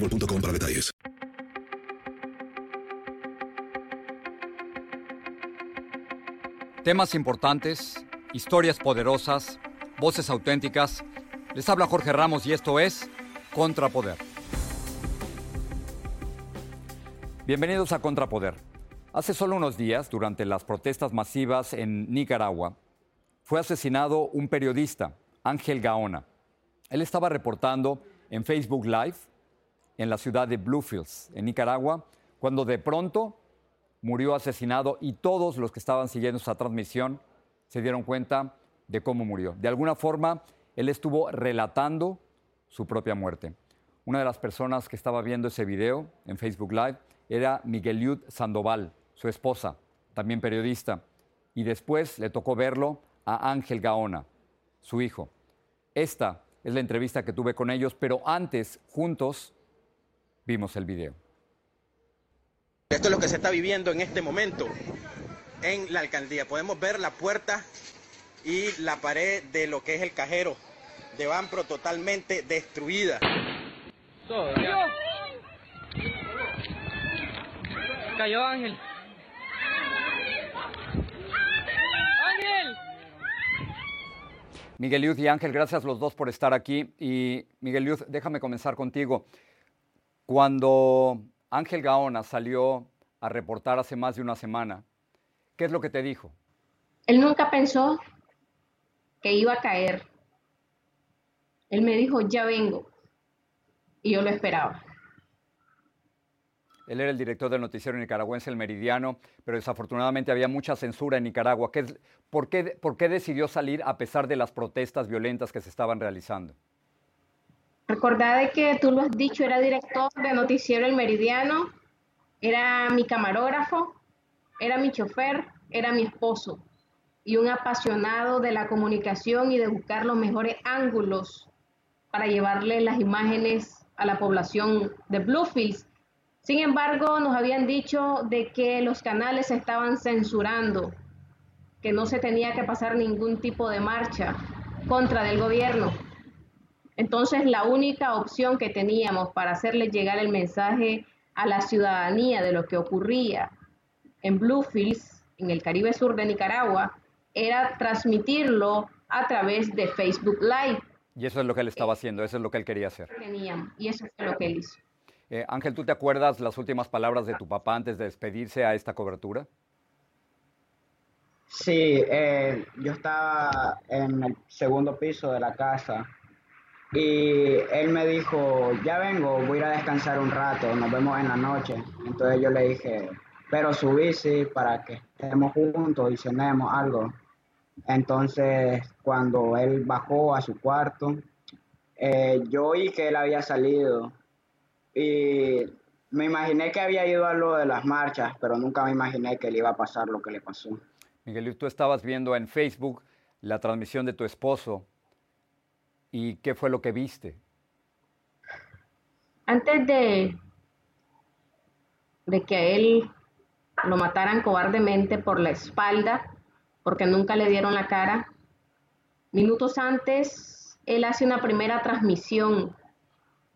para detalles. Temas importantes, historias poderosas, voces auténticas. Les habla Jorge Ramos y esto es Contrapoder. Bienvenidos a Contrapoder. Hace solo unos días, durante las protestas masivas en Nicaragua, fue asesinado un periodista, Ángel Gaona. Él estaba reportando en Facebook Live en la ciudad de Bluefields, en Nicaragua, cuando de pronto murió asesinado y todos los que estaban siguiendo esa transmisión se dieron cuenta de cómo murió. De alguna forma, él estuvo relatando su propia muerte. Una de las personas que estaba viendo ese video en Facebook Live era Migueliud Sandoval, su esposa, también periodista, y después le tocó verlo a Ángel Gaona, su hijo. Esta es la entrevista que tuve con ellos, pero antes, juntos, vimos el video. Esto es lo que se está viviendo en este momento en la alcaldía. Podemos ver la puerta y la pared de lo que es el cajero de Banpro totalmente destruida. Cayó Ángel. Ángel. Miguel Luz y Ángel, gracias los dos por estar aquí. Y Miguel Luz, déjame comenzar contigo. Cuando Ángel Gaona salió a reportar hace más de una semana, ¿qué es lo que te dijo? Él nunca pensó que iba a caer. Él me dijo, ya vengo. Y yo lo esperaba. Él era el director del noticiero nicaragüense El Meridiano, pero desafortunadamente había mucha censura en Nicaragua. ¿Por qué, ¿Por qué decidió salir a pesar de las protestas violentas que se estaban realizando? Recordad de que tú lo has dicho, era director de Noticiero El Meridiano, era mi camarógrafo, era mi chofer, era mi esposo y un apasionado de la comunicación y de buscar los mejores ángulos para llevarle las imágenes a la población de Bluefields. Sin embargo, nos habían dicho de que los canales estaban censurando, que no se tenía que pasar ningún tipo de marcha contra del gobierno. Entonces, la única opción que teníamos para hacerle llegar el mensaje a la ciudadanía de lo que ocurría en Bluefields, en el Caribe Sur de Nicaragua, era transmitirlo a través de Facebook Live. Y eso es lo que él estaba haciendo, eso es lo que él quería hacer. Teníamos, y eso es lo que él hizo. Eh, Ángel, ¿tú te acuerdas las últimas palabras de tu papá antes de despedirse a esta cobertura? Sí, eh, yo estaba en el segundo piso de la casa Y él me dijo, ya vengo, voy a descansar un rato, nos vemos en la noche. Entonces yo le dije, pero subí, sí, para que estemos juntos y cenemos algo. Entonces, cuando él bajó a su cuarto, eh, yo oí que él había salido y me imaginé que había ido a lo de las marchas, pero nunca me imaginé que le iba a pasar lo que le pasó. Miguel, tú estabas viendo en Facebook la transmisión de tu esposo. ¿Y qué fue lo que viste? Antes de, que a él lo mataran cobardemente por la espalda, porque nunca le dieron la cara, minutos antes él hace una primera transmisión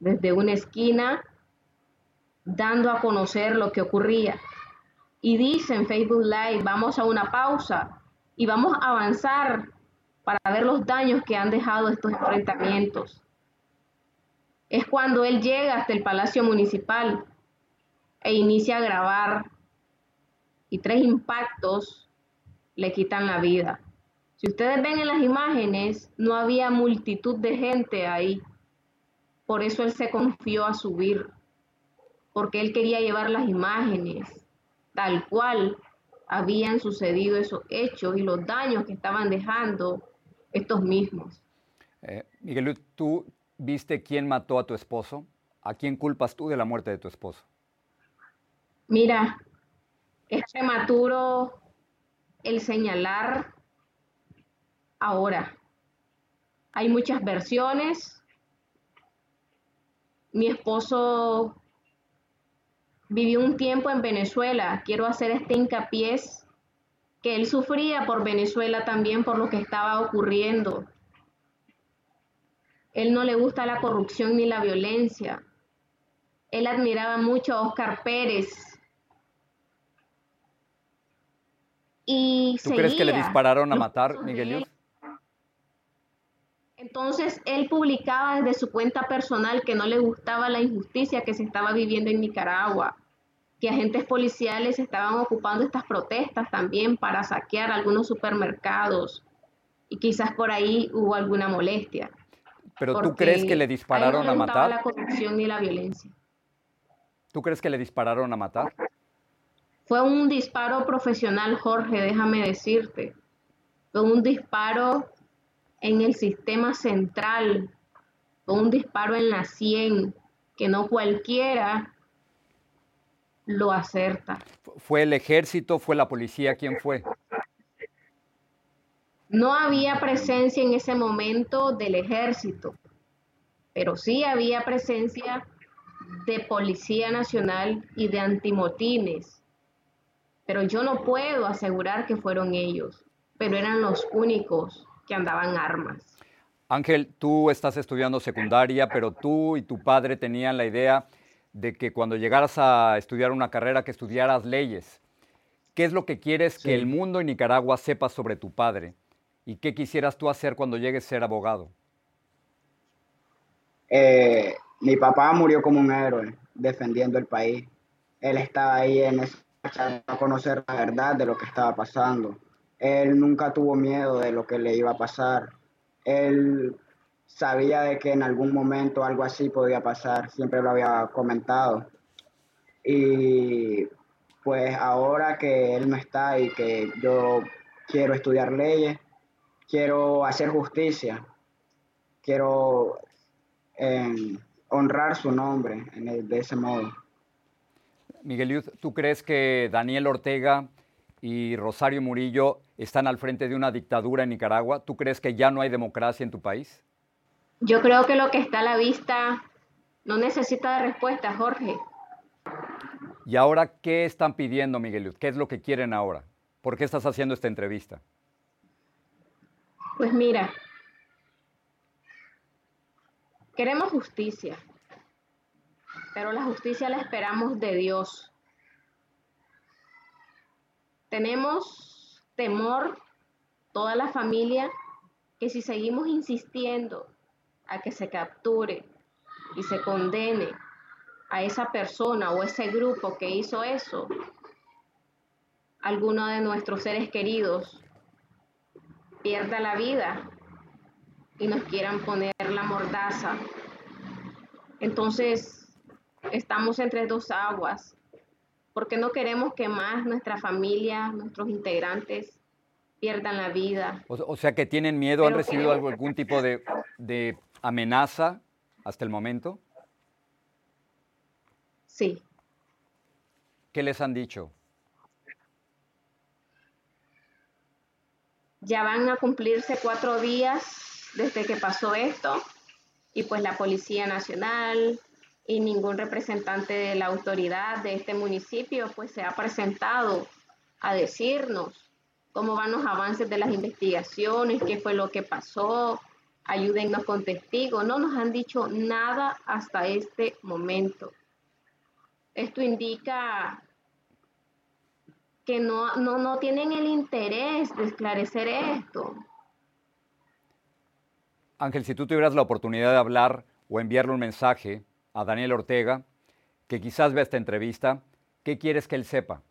desde una esquina dando a conocer lo que ocurría. Y dice en Facebook Live, vamos a una pausa y vamos a avanzar para ver los daños que han dejado estos enfrentamientos. Es cuando él llega hasta el Palacio Municipal e inicia a grabar y tres impactos le quitan la vida. Si ustedes ven en las imágenes, no había multitud de gente ahí. Por eso él se confió a subir porque él quería llevar las imágenes tal cual habían sucedido esos hechos y los daños que estaban dejando estos mismos. Eh, Miguel, ¿tú viste quién mató a tu esposo? ¿A quién culpas tú de la muerte de tu esposo? Mira, es prematuro el señalar ahora. Hay muchas versiones. Mi esposo vivió un tiempo en Venezuela. Quiero hacer este hincapié que él sufría por Venezuela también por lo que estaba ocurriendo. Él no le gusta la corrupción ni la violencia. Él admiraba mucho a Oscar Pérez. Y ¿Tú crees que le dispararon a matar, Miguel? Entonces él publicaba desde su cuenta personal que no le gustaba la injusticia que se estaba viviendo en Nicaragua, que agentes policiales estaban ocupando estas protestas también para saquear algunos supermercados y quizás por ahí hubo alguna molestia. Pero tú crees que le dispararon a, matar? la corrupción y la violencia. ¿Tú crees que le dispararon a matar? Fue un disparo profesional, Jorge, déjame decirte. Fue un disparo en el sistema central, con un disparo en la 100, que no cualquiera lo acerta. ¿Fue el ejército? ¿Fue la policía? ¿Quién fue? No había presencia en ese momento del ejército, pero sí había presencia de Policía Nacional y de antimotines. Pero yo no puedo asegurar que fueron ellos, pero eran los únicos que andaban armas. Ángel, tú estás estudiando secundaria, pero tú y tu padre tenían la idea de que cuando llegaras a estudiar una carrera, que estudiaras leyes. ¿Qué es lo que quieres que el mundo en Nicaragua sepa sobre tu padre? ¿Y qué quisieras tú hacer cuando llegues a ser abogado? Eh, mi papá murió como un héroe, defendiendo el país. Él estaba ahí en esa a conocer la verdad de lo que estaba pasando. Él nunca tuvo miedo de lo que le iba a pasar. Él sabía de que en algún momento algo así podía pasar, siempre lo había comentado. Y pues ahora que él no está y que yo quiero estudiar leyes, quiero hacer justicia, quiero em, honrar su nombre de ese modo. Miguel, ¿tú crees que Daniel Ortega y Rosario Murillo están al frente de una dictadura en Nicaragua? ¿Tú crees que ya no hay democracia en tu país? Yo creo que lo que está a la vista no necesita de respuesta, Jorge. ¿Y ahora qué están pidiendo, Miguel? ¿Qué es lo que quieren ahora? ¿Por qué estás haciendo esta entrevista? Pues mira, queremos justicia, pero la justicia la esperamos de Dios. Tenemos temor, toda la familia, que si seguimos insistiendo a que se capture y se condene a esa persona o ese grupo que hizo eso, alguno de nuestros seres queridos pierda la vida y nos quieran poner la mordaza. Entonces, estamos entre dos aguas, porque no queremos que más nuestra familia, nuestros integrantes pierdan la vida. O, sea que tienen miedo, ¿han recibido algún tipo de, de amenaza hasta el momento? Sí. ¿Qué les han dicho? Ya van a cumplirse cuatro días desde que pasó esto y pues la Policía Nacional y ningún representante de la autoridad de este municipio pues se ha presentado a decirnos cómo van los avances de las investigaciones, qué fue lo que pasó, ayúdennos con testigos. No nos han dicho nada hasta este momento. Esto indica que no, no, no tienen el interés de esclarecer esto. Ángel, si tú tuvieras la oportunidad de hablar o enviarle un mensaje a Daniel Ortega, que quizás vea esta entrevista, ¿qué quieres que él sepa?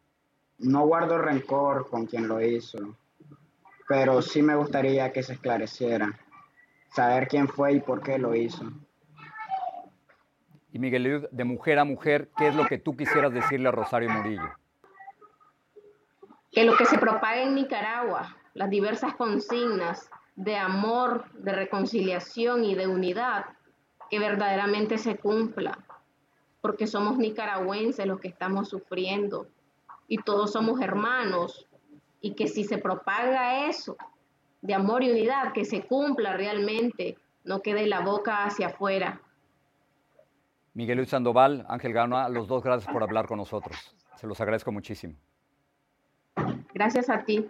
No guardo rencor con quien lo hizo, pero sí me gustaría que se esclareciera, saber quién fue y por qué lo hizo. Y Miguel, de mujer a mujer, ¿qué es lo que tú quisieras decirle a Rosario Murillo? Que lo que se propaga en Nicaragua, las diversas consignas de amor, de reconciliación y de unidad, que verdaderamente se cumpla, porque somos nicaragüenses los que estamos sufriendo y todos somos hermanos, y que si se propaga eso de amor y unidad, que se cumpla realmente, no quede la boca hacia afuera. Miguel Luis Sandoval, Ángel Gano, los dos gracias por hablar con nosotros. Se los agradezco muchísimo. Gracias a ti.